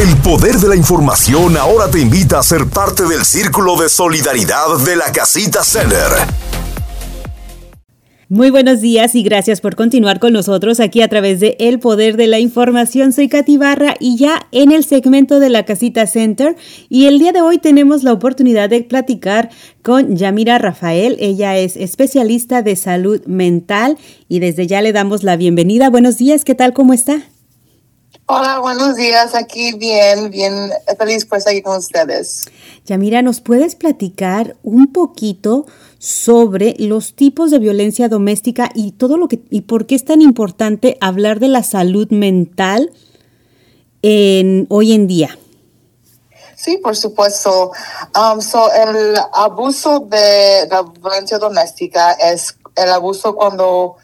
El poder de la información ahora te invita a ser parte del círculo de solidaridad de la Casita Center. Muy buenos días y gracias por continuar con nosotros aquí a través de El Poder de la Información. Soy Katy Barra y ya en el segmento de la Casita Center y el día de hoy tenemos la oportunidad de platicar con Yamira Rafael. Ella es especialista de salud mental y desde ya le damos la bienvenida. Buenos días, ¿qué tal? ¿Cómo está? Hola, buenos días. Aquí bien, bien feliz por estar aquí con ustedes. Yamira, ¿nos puedes platicar un poquito sobre los tipos de violencia doméstica y todo lo que y por qué es tan importante hablar de la salud mental en hoy en día? Sí, por supuesto. Um, so el abuso de la violencia doméstica es el abuso cuando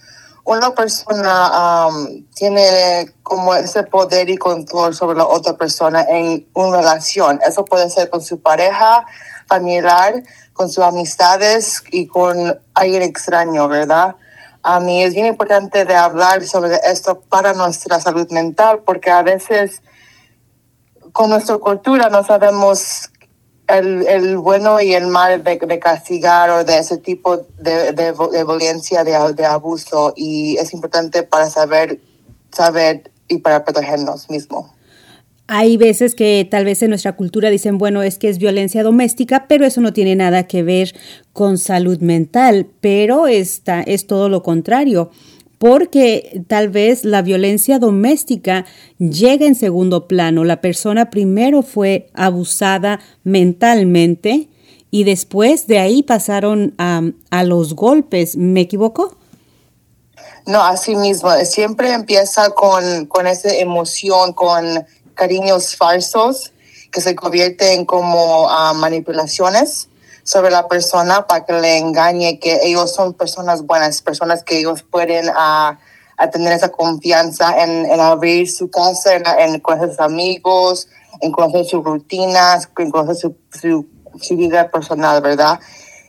una persona um, tiene como ese poder y control sobre la otra persona en una relación. Eso puede ser con su pareja, familiar, con sus amistades y con alguien extraño, ¿verdad? A mí es bien importante de hablar sobre esto para nuestra salud mental porque a veces con nuestra cultura no sabemos el, el, bueno y el mal de, castigar o de ese tipo de, de, de violencia, de, de, abuso, y es importante para saber, saber y para protegernos mismos. Hay veces que tal vez en nuestra cultura dicen, bueno, es que es violencia doméstica, pero eso no tiene nada que ver con salud mental, pero esta es todo lo contrario porque tal vez la violencia doméstica llega en segundo plano. La persona primero fue abusada mentalmente y después de ahí pasaron a, a los golpes. ¿Me equivoco? No, así mismo. Siempre empieza con, con esa emoción, con cariños falsos que se convierten como uh, manipulaciones sobre la persona para que le engañe que ellos son personas buenas, personas que ellos pueden uh, a tener esa confianza en, en abrir su casa, en, en, conocer sus amigos, en conocer sus rutinas, en conocer su, su, su vida personal, ¿verdad?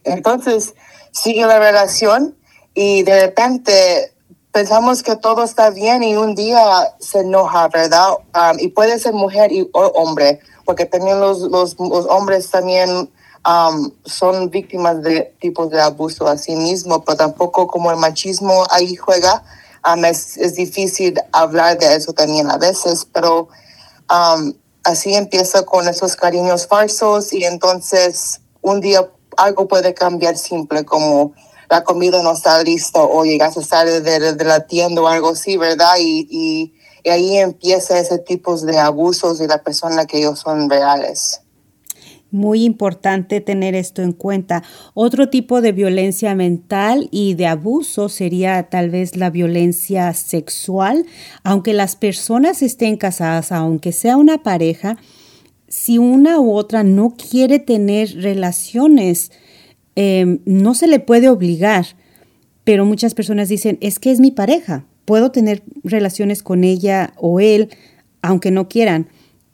Entonces, sigue la relación y de repente pensamos que todo está bien y un día se enoja, ¿verdad? Um, y puede ser mujer y, o hombre, porque también los, los, hombres también um, son víctimas de tipos de abuso a sí mismo, pero tampoco como el machismo ahí juega, um, es, es, difícil hablar de eso también a veces, pero um, así empieza con esos cariños falsos y entonces un día algo puede cambiar simple como la comida no está lista o llegas a salir de, de la tienda o algo así, ¿verdad? Y, y, y ahí empieza ese tipo de abusos de la persona que ellos son reales. Muy importante tener esto en cuenta. Otro tipo de violencia mental y de abuso sería tal vez la violencia sexual. Aunque las personas estén casadas, aunque sea una pareja, si una u otra no quiere tener relaciones, eh, no se le puede obligar. Pero muchas personas dicen, es que es mi pareja, puedo tener relaciones con ella o él, aunque no quieran.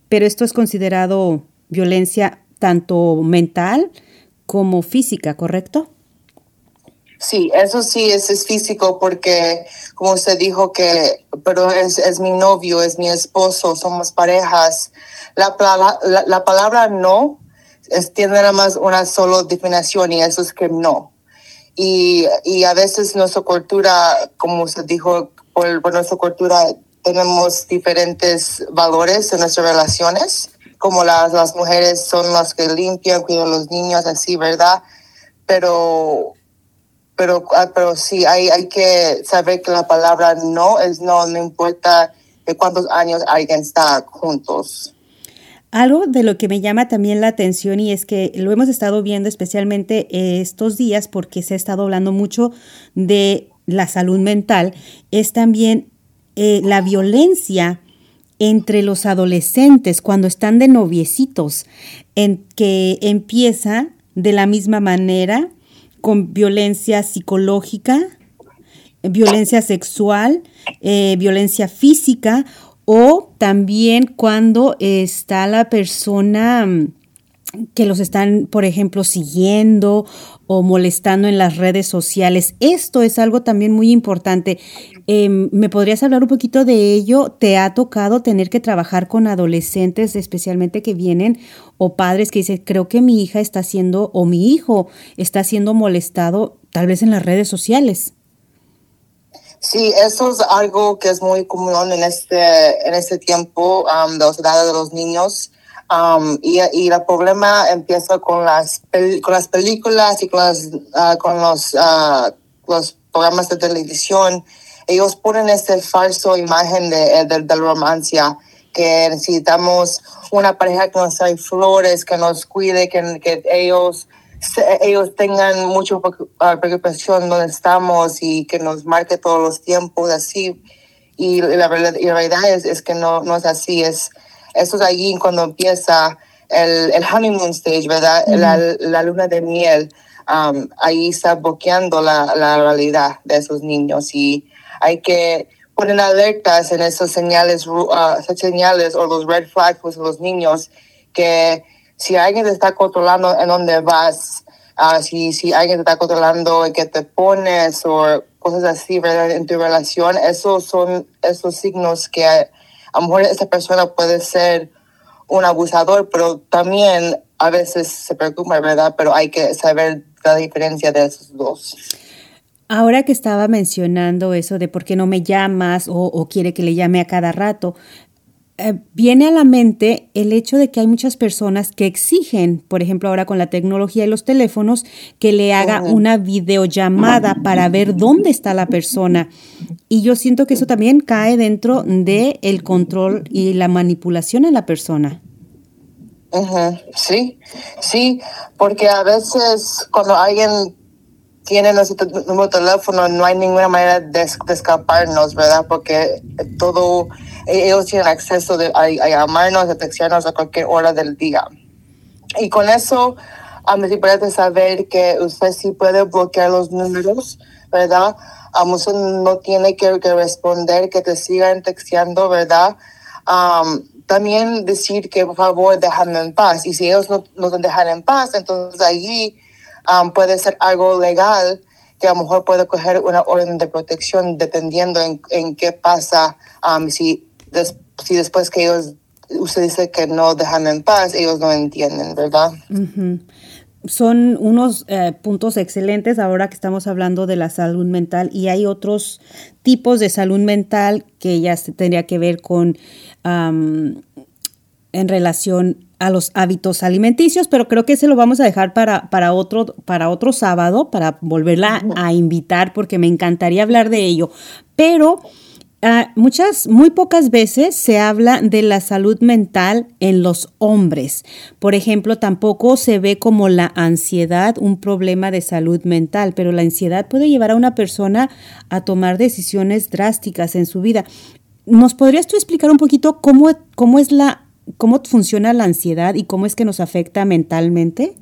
Pero esto es considerado violencia tanto mental como física, ¿correcto? Sí, eso sí es, es físico porque, como usted dijo, que, pero es, es mi novio, es mi esposo, somos parejas. La, la palabra no es, tiene nada más una sola definición y eso es que no. Y, y a veces nuestra cultura, como usted dijo, por, por nuestra cultura tenemos diferentes valores en nuestras relaciones como las, las mujeres son las que limpian, cuidan a los niños, así, ¿verdad? Pero, pero, ah, pero sí, hay, hay que saber que la palabra no es no, no importa de cuántos años alguien está juntos. Algo de lo que me llama también la atención y es que lo hemos estado viendo especialmente estos días porque se ha estado hablando mucho de la salud mental, es también eh, la violencia entre los adolescentes cuando están de noviecitos, en que empieza de la misma manera con violencia psicológica, violencia sexual, eh, violencia física o también cuando está la persona mm, que los están, por ejemplo, siguiendo o molestando en las redes sociales. Esto es algo también muy importante. Em, ¿Me podrías hablar un poquito de ello? ¿Te ha tocado tener que trabajar con adolescentes, especialmente que vienen, o padres que dicen, creo que mi hija está siendo, o mi hijo está siendo molestado, tal vez en las redes sociales? Sí, eso es algo que es muy común en este, en este tiempo um, de los de los niños. Um, y, y, el problema empieza con las, con las películas y con, las, uh, con los, uh, los programas de televisión. Ellos ponen esta falso imagen de, de, de romancia, que necesitamos una pareja que nos trae flores, que nos cuide, que, que ellos ellos tengan mucha preocupación donde estamos y que nos marque todos los tiempos así. Y la, realidad es, es, que no, no es así. Es, eso es allí cuando empieza el, el honeymoon stage, ¿verdad? la, la, luna de miel. Um, ahí está bloqueando la, la realidad de esos niños y hay que poner alertas en esos señales, uh, señales o los red flags pues, los niños que si alguien te está controlando en dónde vas, uh, si, si alguien te está controlando en qué te pones o cosas así, ¿verdad? En tu relación, esos son esos signos que a, lo mejor esa persona puede ser un abusador, pero también a veces se preocupa, ¿verdad? Pero hay que saber la diferencia de esos dos. Ahora que estaba mencionando eso de por qué no me llamas o, o quiere que le llame a cada rato, eh, viene a la mente el hecho de que hay muchas personas que exigen, por ejemplo, ahora con la tecnología y los teléfonos, que le haga una videollamada para ver dónde está la persona. Y yo siento que eso también cae dentro de el control y la manipulación a la persona. Sí, sí, porque a veces cuando alguien tiene nuestro número de teléfono no hay ninguna manera de, escaparnos, ¿verdad? Porque todo ellos tienen acceso a, llamarnos, a textearnos a cualquier hora del día. Y con eso, a mí parece saber que usted sí puede bloquear los números, ¿verdad? A usted no tiene que, responder, que te sigan texteando, ¿verdad? también decir que por favor déjame en paz. Y si ellos no nos dejan en paz, entonces allí puede ser algo legal que a lo mejor puede coger una orden de protección dependiendo en, en qué pasa si si después que ellos, usted dice que no dejan en paz, ellos no entienden, ¿verdad? Son unos eh, puntos excelentes ahora que estamos hablando de la salud mental y hay otros tipos de salud mental que ya tendría que ver con en relación a los hábitos alimenticios, pero creo que ese lo vamos a dejar para, para, otro, para otro sábado, para volverla a invitar, porque me encantaría hablar de ello. Pero Ah, muchas, muy pocas veces se habla de la salud mental en los hombres. Por ejemplo, tampoco se ve como la ansiedad un problema de salud mental, pero la ansiedad puede llevar a una persona a tomar decisiones drásticas en su vida. ¿Nos podrías tú explicar un poquito cómo, cómo es la, cómo funciona la ansiedad y cómo es que nos afecta mentalmente?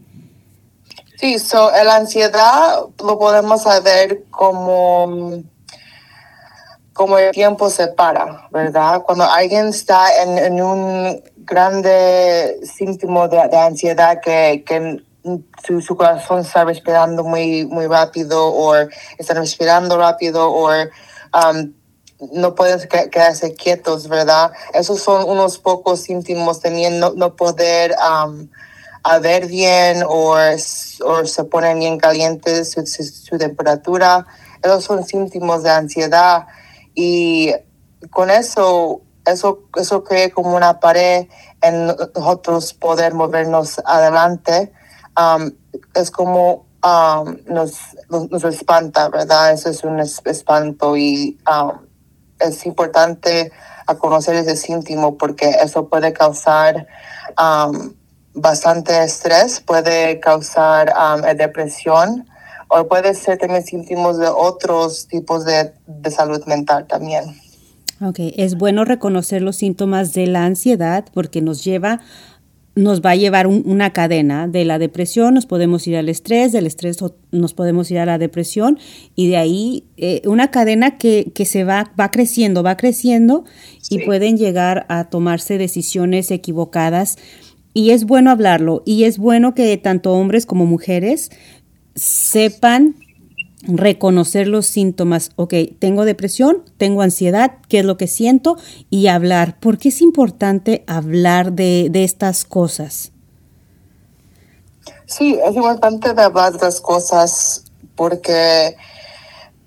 Sí, so, la ansiedad lo podemos saber como como el tiempo se para, ¿verdad? Cuando alguien está en, un grande síntoma de, ansiedad que, que su, corazón está respirando muy, muy rápido o está respirando rápido o um, no pueden quedarse quietos, ¿verdad? Esos son unos pocos síntomas teniendo no poder um, ver bien o, se ponen bien calientes su temperatura. Esos son síntomas de ansiedad y con eso, eso, eso crea como una pared en nosotros poder movernos adelante. Um, es como um, nos, nos, espanta, ¿verdad? Eso es un espanto y um, es importante a conocer ese síntoma porque eso puede causar bastante estrés, puede causar depresión o puede ser también síntomas de otros tipos de, de salud mental también. Ok, es bueno reconocer los síntomas de la ansiedad porque nos lleva nos va a llevar una cadena de la depresión, nos podemos ir al estrés, del estrés nos podemos ir a la depresión y de ahí eh, una cadena que, que, se va, va creciendo, va creciendo y pueden llegar a tomarse decisiones equivocadas y es bueno hablarlo y es bueno que tanto hombres como mujeres sepan reconocer los síntomas. Ok, tengo depresión, tengo ansiedad, ¿qué es lo que siento? Y hablar. ¿Por qué es importante hablar de, estas cosas? Sí, es importante hablar de las cosas porque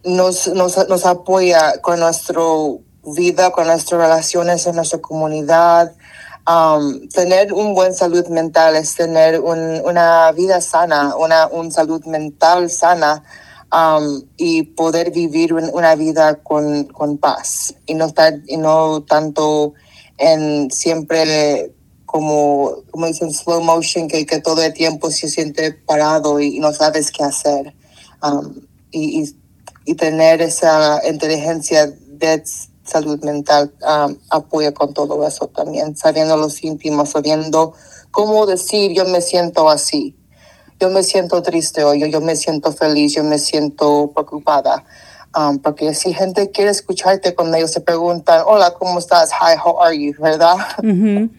nos, nos, nos apoya con nuestra vida, con nuestras relaciones en nuestra comunidad. Um, tener un buen salud mental es tener una vida sana, una un salud mental sana um, y poder vivir una vida con, con, paz y no estar y no tanto en siempre como como dicen slow motion que, todo el tiempo se siente parado y, no sabes qué hacer um, y, y, tener esa inteligencia de salud mental um, apoya con todo eso también, sabiendo los íntimos, sabiendo cómo decir yo me siento así, yo me siento triste hoy, yo, me siento feliz, yo me siento preocupada. Um, porque si gente quiere escucharte cuando ellos se preguntan, hola, ¿cómo estás? Hi, how are you? ¿Verdad?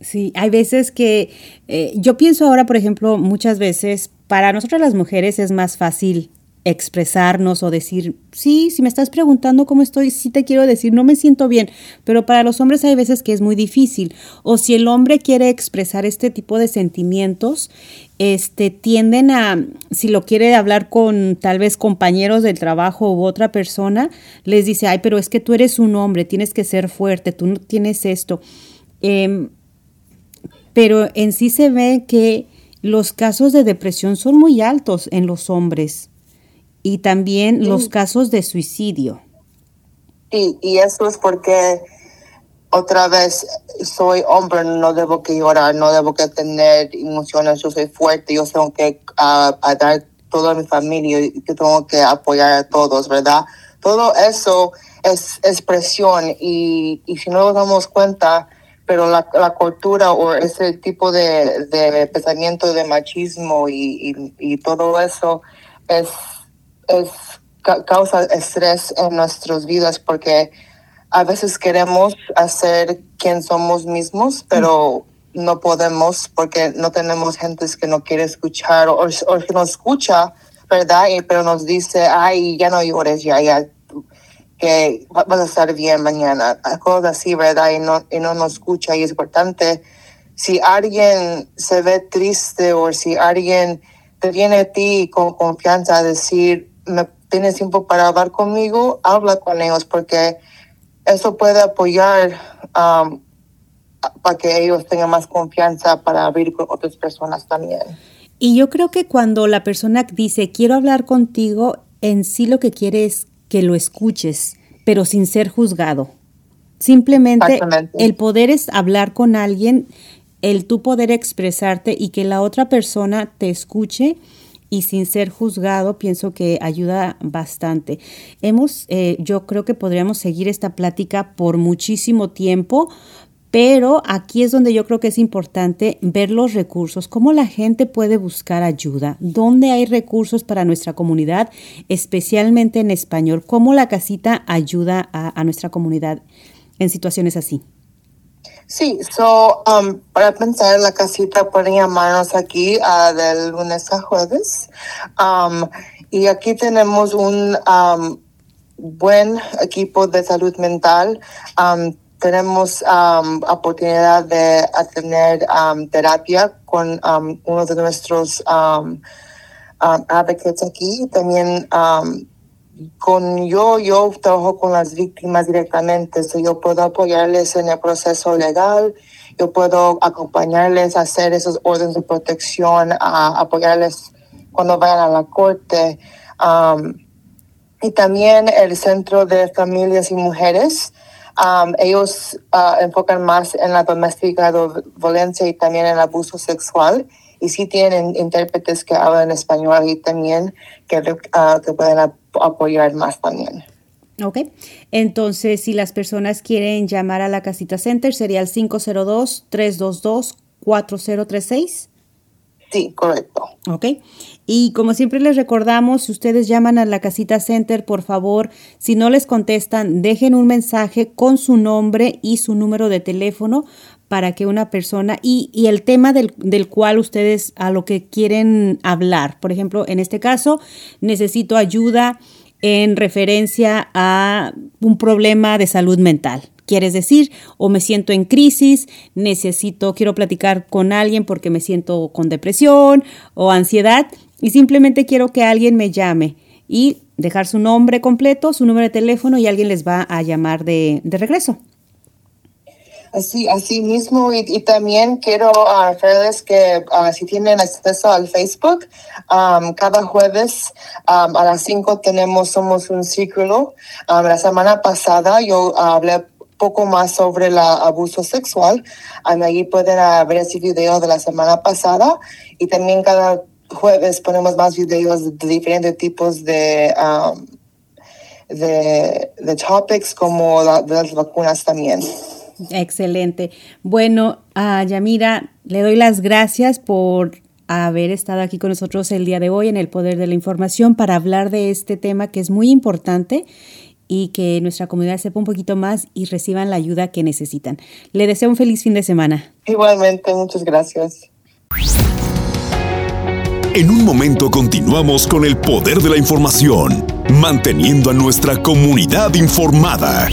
Sí, hay veces que eh, yo pienso ahora, por ejemplo, muchas veces para nosotras las mujeres es más fácil expresarnos o decir, sí, si me estás preguntando cómo estoy, sí te quiero decir, no me siento bien, pero para los hombres hay veces que es muy difícil. O si el hombre quiere expresar este tipo de sentimientos, este, tienden a, si lo quiere hablar con tal vez compañeros del trabajo u otra persona, les dice, ay, pero es que tú eres un hombre, tienes que ser fuerte, tú no tienes esto. Em, pero en sí se ve que los casos de depresión son muy altos en los hombres y también los casos de suicidio. Sí, y eso es porque otra vez soy hombre, no debo que llorar, no debo que tener emociones, yo soy fuerte, yo tengo que uh, dar toda mi familia y que tengo que apoyar a todos, ¿verdad? Todo eso es expresión y, y si no nos damos cuenta, pero la, la cultura o ese tipo de, de pensamiento de machismo y, y, y todo eso es es, causa estrés en nuestras vidas porque a veces queremos hacer quien somos mismos, pero no podemos porque no tenemos gente que no quiere escuchar o, que nos escucha, ¿verdad? Y, pero nos dice, ay, ya no llores, ya, ya, que vas a estar bien mañana. Cosas así, ¿verdad? Y no, y no nos escucha y es importante. Si alguien se ve triste o si alguien te viene a ti con confianza a decir, me tienes tiempo para hablar conmigo, habla con ellos porque eso puede apoyar um, para que ellos tengan más confianza para abrir con otras personas también. Y yo creo que cuando la persona dice quiero hablar contigo, en sí lo que quiere es que lo escuches, pero sin ser juzgado. Simplemente el poder es hablar con alguien, el tú poder expresarte y que la otra persona te escuche y sin ser juzgado, pienso que ayuda bastante. Hemos, eh, yo creo que podríamos seguir esta plática por muchísimo tiempo, pero aquí es donde yo creo que es importante ver los recursos, cómo la gente puede buscar ayuda, dónde hay recursos para nuestra comunidad, especialmente en español, cómo la casita ayuda a nuestra comunidad en situaciones así. Sí, so, um, para pensar la casita pueden llamarnos aquí del lunes a jueves. Um, y aquí tenemos un um, buen equipo de salud mental. Um, tenemos um, oportunidad de tener um, terapia con uno de nuestros advocates aquí. También con yo, yo trabajo con las víctimas directamente, so yo puedo apoyarles en el proceso legal, yo puedo acompañarles a hacer esos órdenes de protección, a apoyarles cuando vayan a la corte. Um, y también el Centro de Familias y Mujeres, um, ellos uh, enfocan más en la doméstica violencia y también en el abuso sexual y sí tienen intérpretes que hablan español y también que, uh, que pueden apoyar más también. Ok, entonces si las personas quieren llamar a la Casita Center sería el 502-322-4036. Sí, correcto. Ok. Y como siempre les recordamos, si ustedes llaman a la casita center, por favor, si no les contestan, dejen un mensaje con su nombre y su número de teléfono para que una persona y, y el tema del, del, cual ustedes a lo que quieren hablar. Por ejemplo, en este caso, necesito ayuda en referencia a un problema de salud mental. Quieres decir, o me siento en crisis, necesito, quiero platicar con alguien porque me siento con depresión o ansiedad y simplemente quiero que alguien me llame y dejar su nombre completo, su número de teléfono y alguien les va a llamar de, de regreso. Así, así mismo, y, y también quiero uh, que uh, si tienen acceso al Facebook, um, cada jueves um, a las 5 tenemos Somos un Círculo. Um, la semana pasada yo hablé poco más sobre el abuso sexual. Allí pueden ver ese video de la semana pasada y también cada jueves ponemos más videos de diferentes tipos de... Um, de, de topics como la, de las vacunas también. Excelente. Bueno, a Yamira, le doy las gracias por haber estado aquí con nosotros el día de hoy en el Poder de la Información para hablar de este tema que es muy importante y que nuestra comunidad sepa un poquito más y reciban la ayuda que necesitan. Le deseo un feliz fin de semana. Igualmente, muchas gracias. En un momento continuamos con el Poder de la Información, manteniendo a nuestra comunidad informada.